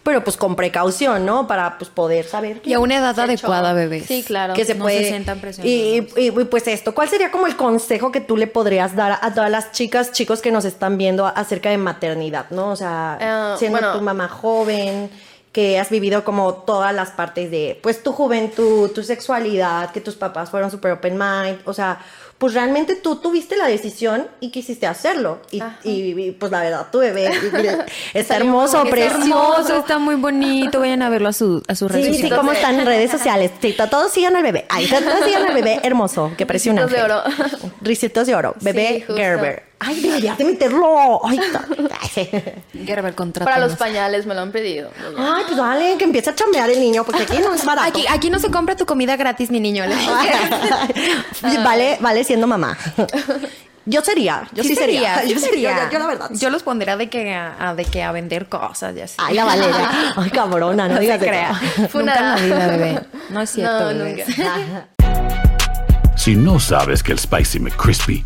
pero pues con precaución, ¿no? Para pues poder saber Y a una edad adecuada, bebés. Sí, claro. que se no puede se sientan presionados. y, y- y, pues esto, ¿cuál sería como el consejo que tú le podrías dar a todas las chicas, chicos que nos están viendo acerca de maternidad, ¿no? O sea, Eh, siendo bueno. tu mamá joven, que has vivido como todas las partes de, pues tu juventud, tu sexualidad, que tus papás fueron super open mind, o sea, pues realmente tú tuviste la decisión y quisiste hacerlo. Y, y- y, pues la verdad, tu bebé está hermoso, precioso. hermoso, está muy bonito. Vayan a verlo a, su, a sus redes Sí, sí, sociales. ¿cómo están en redes sociales? Sí, to- todos sigan al bebé. Ay, to- todos sigan al bebé hermoso, que parece un Ricitos de oro. Ricitos de oro. Bebé Sí. Gerber. Ay, deberías de meterlo. Ay, ta- Gerber, contrata. Para los pañales me lo han pedido. Ay, pues dale, que empiece a chambear el niño, porque aquí no es barato. Aquí, aquí no se compra tu comida gratis, mi niño. vale, vale siendo mamá. Yo sería, yo sí, sería. Yo sería. Yo, yo la verdad. Yo los pondría de que a, a- de que a vender cosas y así. Ay, la Valeria. Ay, cabrona, no, No se digas crea. Fue Nunca en la una- vida, bebé. No es cierto, No, bebé. nunca. Si no sabes que el Spicy McCrispy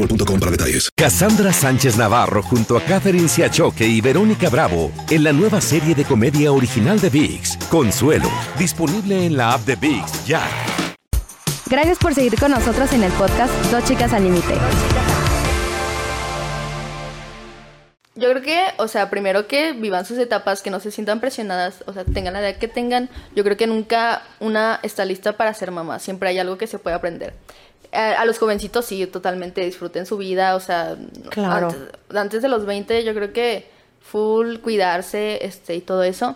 boostmobile.com para detalles. Cassandra Sánchez Navarro junto a Catherine Siachoque y Verónica Bravo en la nueva serie de comedia original de VIX, Consuelo, disponible en la app de VIX ya. Gracias por seguir con nosotros en el podcast Dos Chicas al Límite. Yo creo que, o sea, primero que vivan sus etapas, que no se sientan presionadas, o sea, tengan la edad que tengan. Yo creo que nunca una está lista para ser mamá. Siempre hay algo que se puede aprender. Eh, a los jovencitos sí, totalmente disfruten su vida, o sea, Claro. antes, antes de los 20 yo creo que full cuidarse este y todo eso.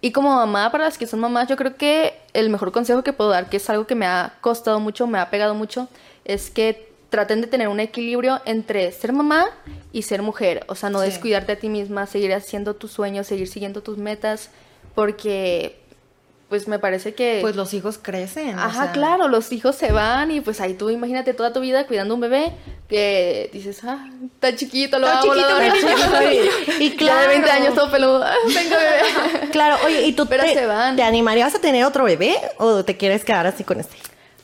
Y como mamá, para las que son mamás, yo creo que el mejor consejo que puedo dar, que es algo que me ha costado mucho, me ha pegado mucho, es que traten de tener un equilibrio entre ser mamá y ser mujer. O sea, no Sí. descuidarte a ti misma, seguir haciendo tus sueños, seguir siguiendo tus metas, porque pues me parece que... Pues los hijos crecen. o Ajá, sea. claro, los hijos se van y pues ahí tú imagínate toda tu vida cuidando un bebé que dices, ah, tan chiquito, lo lo chiquito, adoro". tan chiquito, y- y Ya de 20 claro. años todo peludo, "Ah, venga bebé. Claro, oye, ¿y tú Pero te, se van. te animarías a tener otro bebé o te quieres quedar así con este?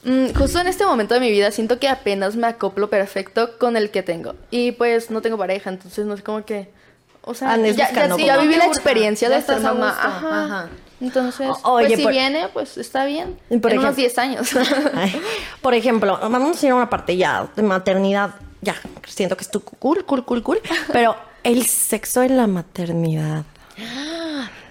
Mm, justo en este momento de mi vida siento que apenas me acoplo perfecto con el que tengo. Y pues no tengo pareja, entonces no es como que... O sea, ya, ya, sí, viví la experiencia de ser mamá. Ajá. ajá. Entonces, oye, pues si por- viene, pues está bien. Por en unos ejemplo- 10 años. Ay, Por ejemplo, vamos a ir a una parte ya de maternidad. Ya, siento que es tu cool, cool, cool, cool. Pero el sexo en la maternidad.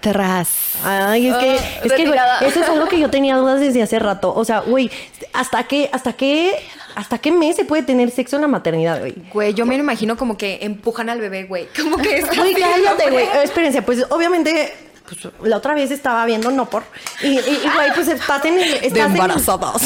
Tras. Ay, es que, Ah, es que güey, eso es algo que yo tenía dudas desde hace rato. O sea, güey, ¿hasta qué, hasta qué, hasta qué mes se puede tener sexo en la maternidad, güey? Güey, yo me lo imagino como que empujan al bebé, güey. Como que está Güey, cállate, ¿no, güey. Espérense, pues obviamente, pues, la otra vez estaba viendo No por. Y, y, y, güey, pues estás en el. Estás en-.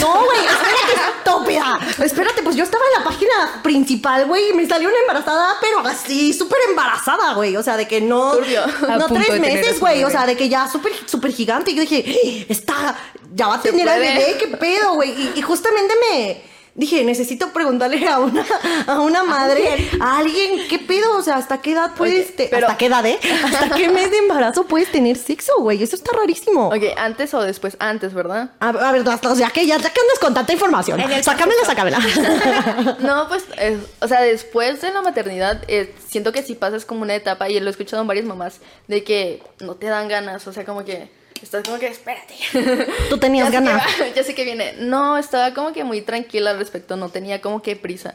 No, güey, espérate, estúpida. Espérate, pues yo estaba en la página principal, güey, y me salió una embarazada, pero así, súper embarazada, güey. O sea, de que no. Turbio. No tres meses, güey. O sea, de que ya súper, súper gigante. Y yo dije, "Eh, está. Ya va a tener al bebé, qué pedo, güey. Y, y justamente me. Dije, necesito preguntarle a una, a una madre, a alguien, ¿qué pedo? O sea, ¿hasta qué edad puedes, te- pero- hasta qué edad, eh? ¿Hasta qué mes de embarazo puedes tener sexo, güey? Eso está rarísimo. ok, antes o después, antes, ¿verdad? A, a ver, hasta- ya que ya, ya que andas con tanta información, sácamela, sácamela. No, pues, o sea, después de la maternidad, eh, siento que sí pasas como una etapa, y lo he escuchado en varias mamás, de que no te dan ganas, o sea, como que estás como que, espérate. Tú tenías ganas. ya sé que viene. No, estaba como que muy tranquila al respecto, no tenía como que prisa.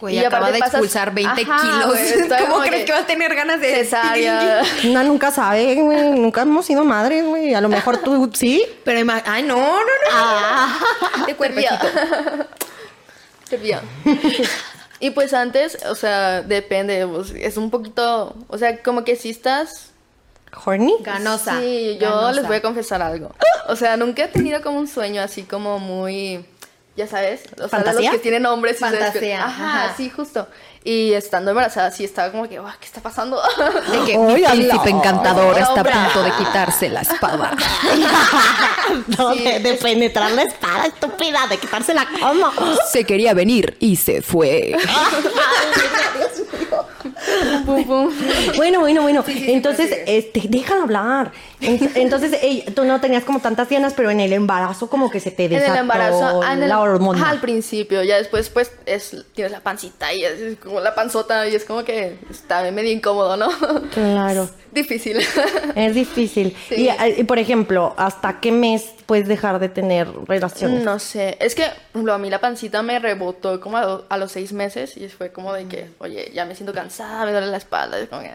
Güey, Y acaba de pasas- expulsar 20 Ajá, kilos. güey, ¿Cómo crees que... va a tener ganas de cesárea? Una nunca sabe, güey. Nunca hemos sido madres, güey. A lo mejor tú sí. Pero ima- ay, no, no, no. Ah. Cuerpecito. Servía. Y pues antes, o sea, depende, pues, es un poquito, o sea, como que si estás ¿Horny? Ganosa. Sí, yo Ganosa. les voy a confesar algo. O sea, nunca he tenido como un sueño así como muy, ya sabes, o sea, de ¿Fantasía? los que tienen hombres Fantasía. Ajá, ajá. sí, justo. Y estando embarazada, sí estaba como que, "Guau, ¿qué está pasando? De que Ay, ay, príncipe no. encantador está a punto de quitarse la espada. No, Sí, de, de penetrar la espada, estúpida, de quitársela como. Se quería venir y se fue. Pum, pum. Bueno, bueno, bueno. Entonces, este, déjalo hablar. Ent- Entonces, ey, tú no tenías como tantas ganas, pero en el embarazo como que se te En desató el embarazo, ah, en el- la hormona. al principio, ya después pues es, tienes la pancita y es como la panzota y es como que está medio incómodo, ¿no? Claro. Difícil. Es difícil. Sí. Y, eh, y, por ejemplo, ¿hasta qué mes puedes dejar de tener relaciones? No sé, es que, ejemplo, a mí la pancita me rebotó como a, a los seis meses y fue como de que, oye, ya me siento cansada. me duele la espalda, es como que,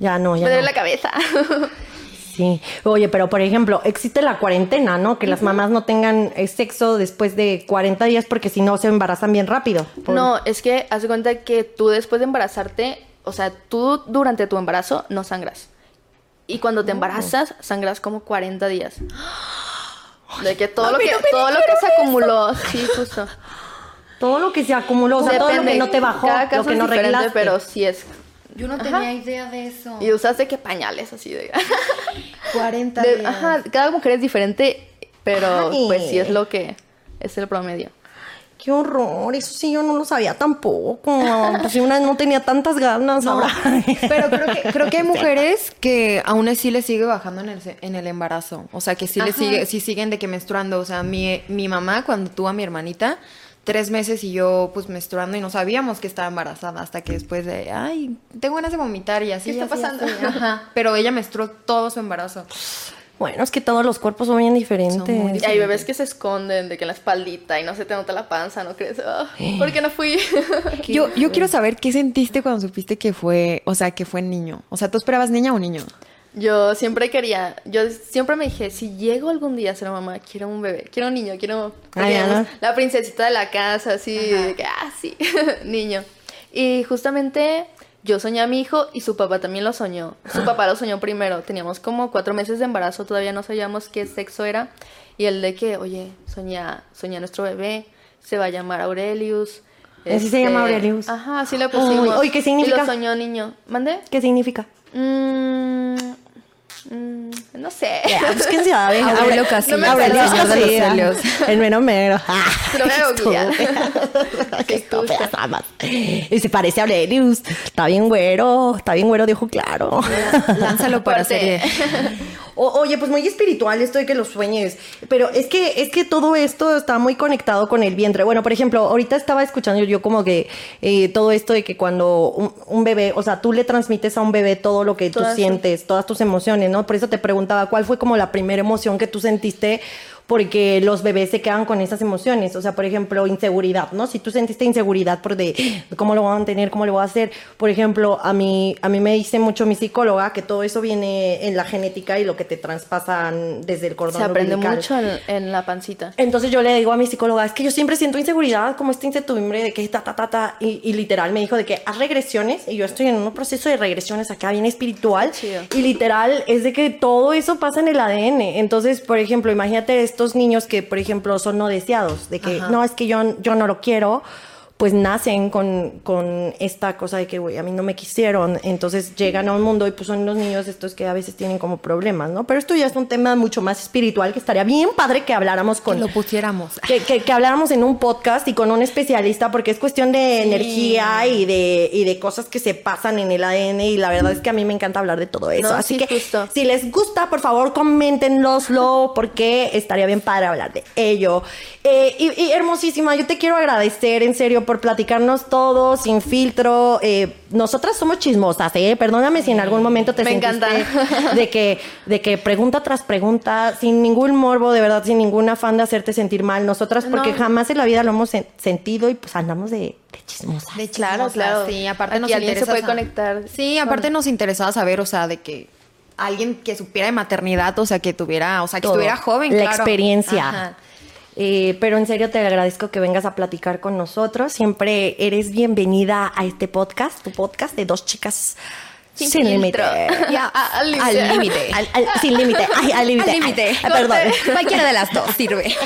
Ya no, ya me duele no. la cabeza. Sí. Oye, pero por ejemplo, existe la cuarentena, ¿no? Que las mamás no tengan eh, sexo después de 40 días porque si no se embarazan bien rápido. Por- No, es que haz de cuenta que tú después de embarazarte, o sea, tú durante tu embarazo no sangras. Y cuando te embarazas, sangras como 40 días. De que todo lo que, no todo lo que se acumuló, sí, justo. Todo lo que se acumuló, o sea, todo lo que no te bajó, cada lo que es no diferente, arreglaste. pero sí es. Yo no Ajá. tenía idea de eso. Y usaste que pañales así de. 40 de- días. ajá, cada mujer es diferente, pero Ay. pues sí es lo que es el promedio. Qué horror, eso sí yo no lo sabía tampoco. Pues si una no tenía tantas ganas No, ahora. pero creo que, creo que hay mujeres que aún así le sigue bajando en el, se- en el embarazo. O sea, que sí le Ajá. sigue, sí siguen de que menstruando. O sea, mi, mi mamá cuando tuvo a mi hermanita, tres meses y yo pues menstruando y no sabíamos que estaba embarazada hasta que después de, ay, tengo ganas de vomitar y así. ¿Qué está así, pasando? así. Ajá. Pero ella menstruó todo su embarazo. Bueno, es que todos los cuerpos son bien diferentes. Y hay bebés que se esconden de que la espaldita y no se te nota la panza, ¿no crees? Ah, ¿Por qué no fui? Yo, yo quiero saber qué sentiste cuando supiste que fue, o sea, que fue niño. O sea, ¿tú esperabas niña o niño? Yo siempre quería, yo siempre me dije, si llego algún día a ser mamá, quiero un bebé, quiero un niño, quiero Ah, la princesita de la casa, así, de que, ah, sí, niño. Y justamente yo soñé a mi hijo y su papá también lo soñó. Su papá lo soñó primero. Teníamos como cuatro meses de embarazo, todavía no sabíamos qué sexo era. Y el de que, oye, soñé, soñé a nuestro bebé, se va a llamar Aurelius. Este, Así se llama Aurelius. Ajá, así le pusimos. Uy, ¿qué significa? Y lo soñó niño. ¿Mande? ¿Qué significa? Mm, mm, no sé. Ya, pues quién sabe. Abuelo Aure- Casillas, no el. El mero. Ah, me hago. Qué. Y se parece a Aurelius. Está bien güero. Está bien güero de ojo claro. Lánzalo para serie. O- oye, pues muy espiritual esto de que lo sueñes. Pero es que, es que todo esto está muy conectado con el vientre. Bueno, por ejemplo, ahorita estaba escuchando yo como que eh, todo esto de que cuando un, un bebé, o sea, tú le transmites a un bebé todo lo que tú Todas sientes, todas tus emociones, ¿no? Por eso te preguntaba, ¿cuál fue como la primera emoción que tú sentiste? Porque los bebés se quedan con esas emociones. O sea, por ejemplo, inseguridad, ¿no? Si tú sentiste inseguridad por de cómo lo voy a mantener, cómo lo voy a hacer. Por ejemplo, a mí, a mí me dice mucho mi psicóloga que todo eso viene en la genética y lo que te traspasan desde el cordón Se aprende umbilical. mucho en, en la pancita. Entonces yo le digo a mi psicóloga, es que yo siempre siento inseguridad, como esta incertidumbre de que ta, ta, ta, ta. Y, y literal me dijo de que haz regresiones. Y yo estoy en un proceso de regresiones acá bien espiritual. Chido. Y literal es de que todo eso pasa en el ADN. Entonces, por ejemplo, imagínate estos niños que, por ejemplo, son no deseados, de que no, es que yo, yo no lo quiero. Pues nacen con, con esta cosa de que, güey, a mí no me quisieron. Entonces llegan a un mundo y pues son los niños estos que a veces tienen como problemas, ¿no? Pero esto ya es un tema mucho más espiritual que estaría bien padre que habláramos con, Que lo pusiéramos. que, que- que habláramos en un podcast y con un especialista porque es cuestión de energía y de, y de cosas que se pasan en el ADN y la verdad es que a mí me encanta hablar de todo eso. No, Así sí, que justo. si les gusta, por favor, coméntenoslo porque estaría bien padre hablar de ello. Eh, y, y hermosísima, yo te quiero agradecer en serio por platicarnos todo sin filtro. Eh, nosotras somos chismosas, ¿eh? Perdóname si en algún momento te Me sentiste encanta. de que, de que pregunta tras pregunta, sin ningún morbo, de verdad, sin ningún afán de hacerte sentir mal. Nosotras, porque No. jamás en la vida lo hemos sen- sentido y pues andamos de, de chismosas. De Claro, chismosas, claro. Sí, aparte Aquí nos alguien se interesa puede conectar Sí, aparte con- nos interesaba saber, o sea, de que alguien que supiera de maternidad, o sea, que tuviera, o sea, que Todo. estuviera joven, La claro. experiencia. Ajá. Eh, pero en serio te agradezco que vengas a platicar con nosotros. Siempre eres bienvenida a este podcast, tu podcast de dos chicas sin, Sin límite. Al límite. Al. Al- sin límite. Al límite. Perdón. Cualquiera de las dos sirve.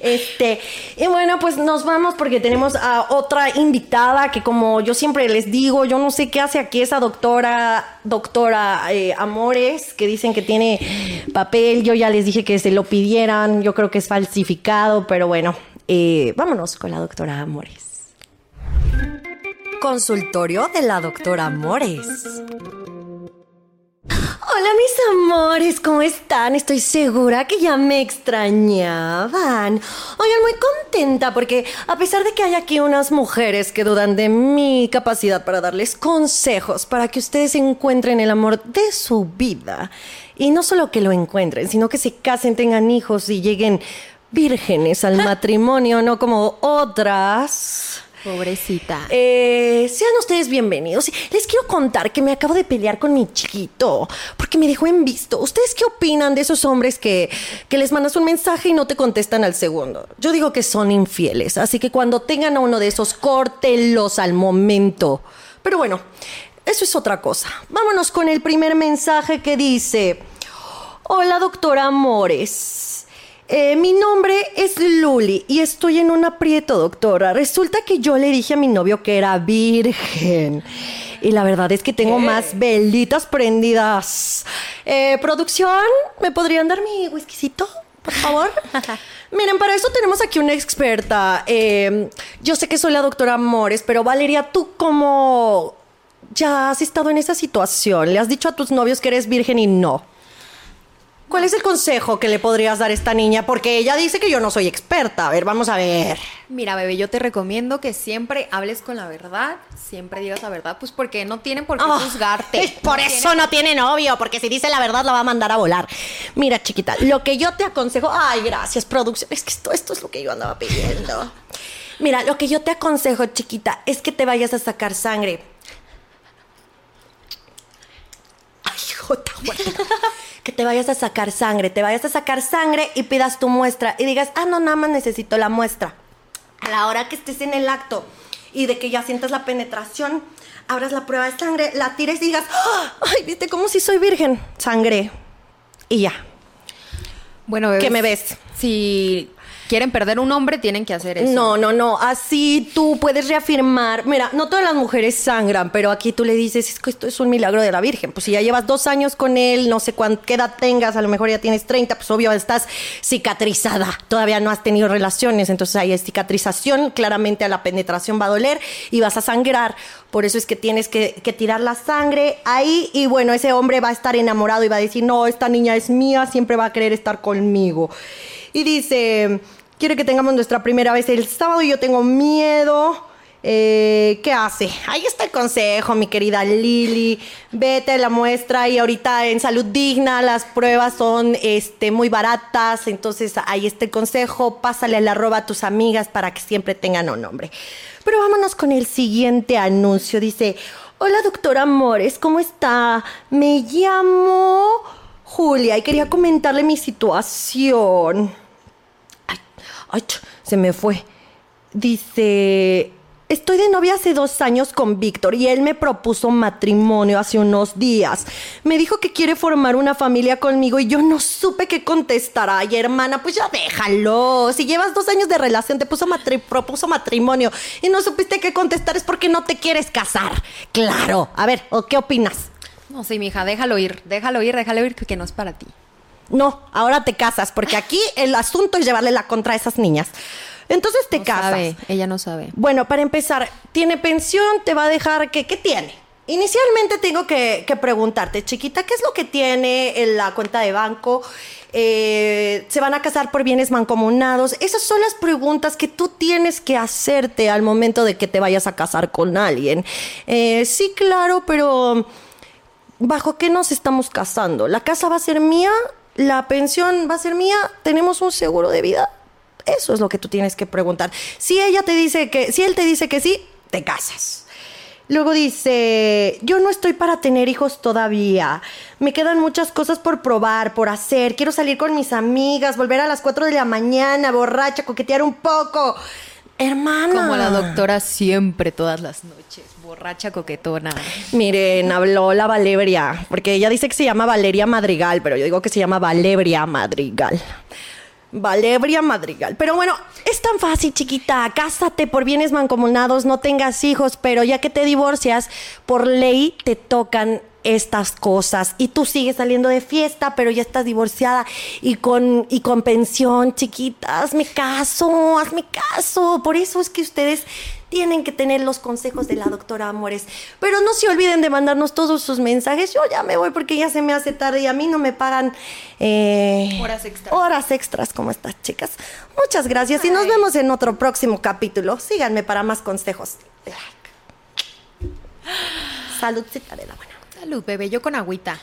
Este, y bueno, pues nos vamos porque tenemos a otra invitada que como yo siempre les digo, yo no sé qué hace aquí esa doctora, doctora eh, Amores, que dicen que tiene papel, yo ya les dije que se lo pidieran, yo creo que es falsificado, pero bueno, eh, vámonos con la doctora Amores. Consultorio de la doctora Amores. Hola mis amores, ¿cómo están? Estoy segura que ya me extrañaban. Oigan, muy contenta porque a pesar de que hay aquí unas mujeres que dudan de mi capacidad para darles consejos para que ustedes encuentren el amor de su vida, y no solo que lo encuentren, sino que se casen, tengan hijos y lleguen vírgenes al matrimonio, no como otras. Pobrecita. Eh, sean ustedes bienvenidos. Les quiero contar que me acabo de pelear con mi chiquito porque me dejó en visto. ¿Ustedes qué opinan de esos hombres que, que les mandas un mensaje y no te contestan al segundo? Yo digo que son infieles, así que cuando tengan a uno de esos, córtenlos al momento. Pero bueno, eso es otra cosa. Vámonos con el primer mensaje que dice: Hola, doctora Amores. Eh, mi nombre es Luli y estoy en un aprieto, doctora. Resulta que yo le dije a mi novio que era virgen. Y la verdad es que tengo más velitas prendidas. Eh, Producción, ¿me podrían dar mi whiskycito, por favor? Miren, para eso tenemos aquí una experta. Eh, yo sé que soy la doctora Amores, pero Valeria, ¿tú cómo ya has estado en esa situación? ¿Le has dicho a tus novios que eres virgen y no? ¿Cuál es el consejo que le podrías dar a esta niña? Porque ella dice que yo no soy experta. A ver, vamos a ver. Mira, bebé, yo te recomiendo que siempre hables con la verdad, siempre digas la verdad, pues porque no tienen por qué Ah, juzgarte. Por No eso tienen- no tiene novio, porque si dice la verdad la va a mandar a volar. Mira, chiquita, lo que yo te aconsejo. Ay, gracias, producción. Es que esto, esto es lo que yo andaba pidiendo. Mira, lo que yo te aconsejo, chiquita, es que te vayas a sacar sangre. Ay, jota, guata. Que te vayas a sacar sangre, te vayas a sacar sangre y pidas tu muestra y digas, ah, no, nada más necesito la muestra. A la hora que estés en el acto y de que ya sientas la penetración, abras la prueba de sangre, la tires y digas, ¡Ah! ay, viste cómo si soy virgen, sangre. Y ya. Bueno, bebé. ¿Qué me ves? Si quieren perder un hombre, tienen que hacer eso. No, no, no. Así tú puedes reafirmar. Mira, no todas las mujeres sangran, pero aquí tú le dices, es que esto es un milagro de la Virgen. Pues si ya llevas dos años con él, no sé cuán, qué edad tengas, a lo mejor ya tienes 30, pues obvio estás cicatrizada. Todavía no has tenido relaciones, entonces ahí es cicatrización. Claramente a la penetración va a doler y vas a sangrar. Por eso es que tienes que, que tirar la sangre ahí y bueno, ese hombre va a estar enamorado y va a decir, no, esta niña es mía, siempre va a querer estar conmigo. Y dice, quiere que tengamos nuestra primera vez el sábado y yo tengo miedo. Eh, ¿Qué hace? Ahí está el consejo, mi querida Lili. Vete a la muestra y ahorita en salud digna las pruebas son este, muy baratas. Entonces ahí está el consejo. Pásale al arroba a tus amigas para que siempre tengan un nombre. Pero vámonos con el siguiente anuncio. Dice, hola doctora Amores, ¿cómo está? Me llamo Julia y quería comentarle mi situación. Ay, se me fue. Dice, estoy de novia hace dos años con Víctor y él me propuso matrimonio hace unos días. Me dijo que quiere formar una familia conmigo y yo no supe qué contestar. Ay, hermana, pues ya déjalo. Si llevas dos años de relación, te puso propuso matrimonio y no supiste qué contestar es porque no te quieres casar. Claro. A ver, ¿o qué opinas? No, sí, mija, déjalo ir, déjalo ir, déjalo ir, que no es para ti. No, ahora te casas, porque aquí el asunto es llevarle la contra a esas niñas. Entonces te No casas. sabe, ella no sabe. Bueno, para empezar, ¿tiene pensión? ¿Te va a dejar qué? ¿Qué tiene? Inicialmente tengo que, que preguntarte, chiquita, ¿qué es lo que tiene en la cuenta de banco? Eh, ¿Se van a casar por bienes mancomunados? Esas son las preguntas que tú tienes que hacerte al momento de que te vayas a casar con alguien. Eh, sí, claro, pero ¿bajo qué nos estamos casando? ¿La casa va a ser mía? ¿La pensión va a ser mía? ¿Tenemos un seguro de vida? Eso es lo que tú tienes que preguntar. Si ella te dice que, si él te dice que sí, te casas. Luego dice, yo no estoy para tener hijos todavía. Me quedan muchas cosas por probar, por hacer. Quiero salir con mis amigas, volver a las 4 de la mañana, borracha, coquetear un poco. Hermana. Como la doctora siempre, todas las noches, borracha coquetona. Miren, habló la Valeria, porque ella dice que se llama Valeria Madrigal, pero yo digo que se llama Valeria Madrigal. Valeria Madrigal. Pero bueno, es tan fácil, chiquita. Cásate por bienes mancomunados, no tengas hijos, pero ya que te divorcias, por ley te tocan estas cosas y tú sigues saliendo de fiesta, pero ya estás divorciada y con y con pensión, chiquita, hazme caso, hazme caso. Por eso es que ustedes tienen que tener los consejos de la doctora Amores. Pero no se olviden de mandarnos todos sus mensajes. Yo ya me voy porque ya se me hace tarde y a mí no me pagan eh, Horas extras. horas extras como estas chicas. Muchas gracias y nos vemos en otro próximo capítulo. Síganme para más consejos. Saludcita de la buena. Salud, bebé, yo con agüita.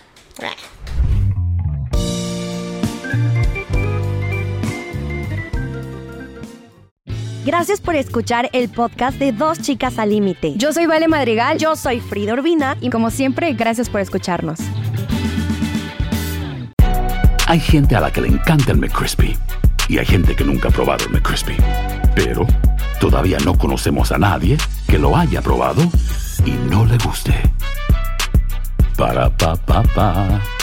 Gracias por escuchar el podcast de Dos Chicas al Límite. Yo soy Vale Madrigal. Yo soy Frida Urbina. Y como siempre, gracias por escucharnos. Hay gente a la que le encanta el McCrispy y hay gente que nunca ha probado el McCrispy. Pero todavía no conocemos a nadie que lo haya probado y no le guste. Para pa pa pa.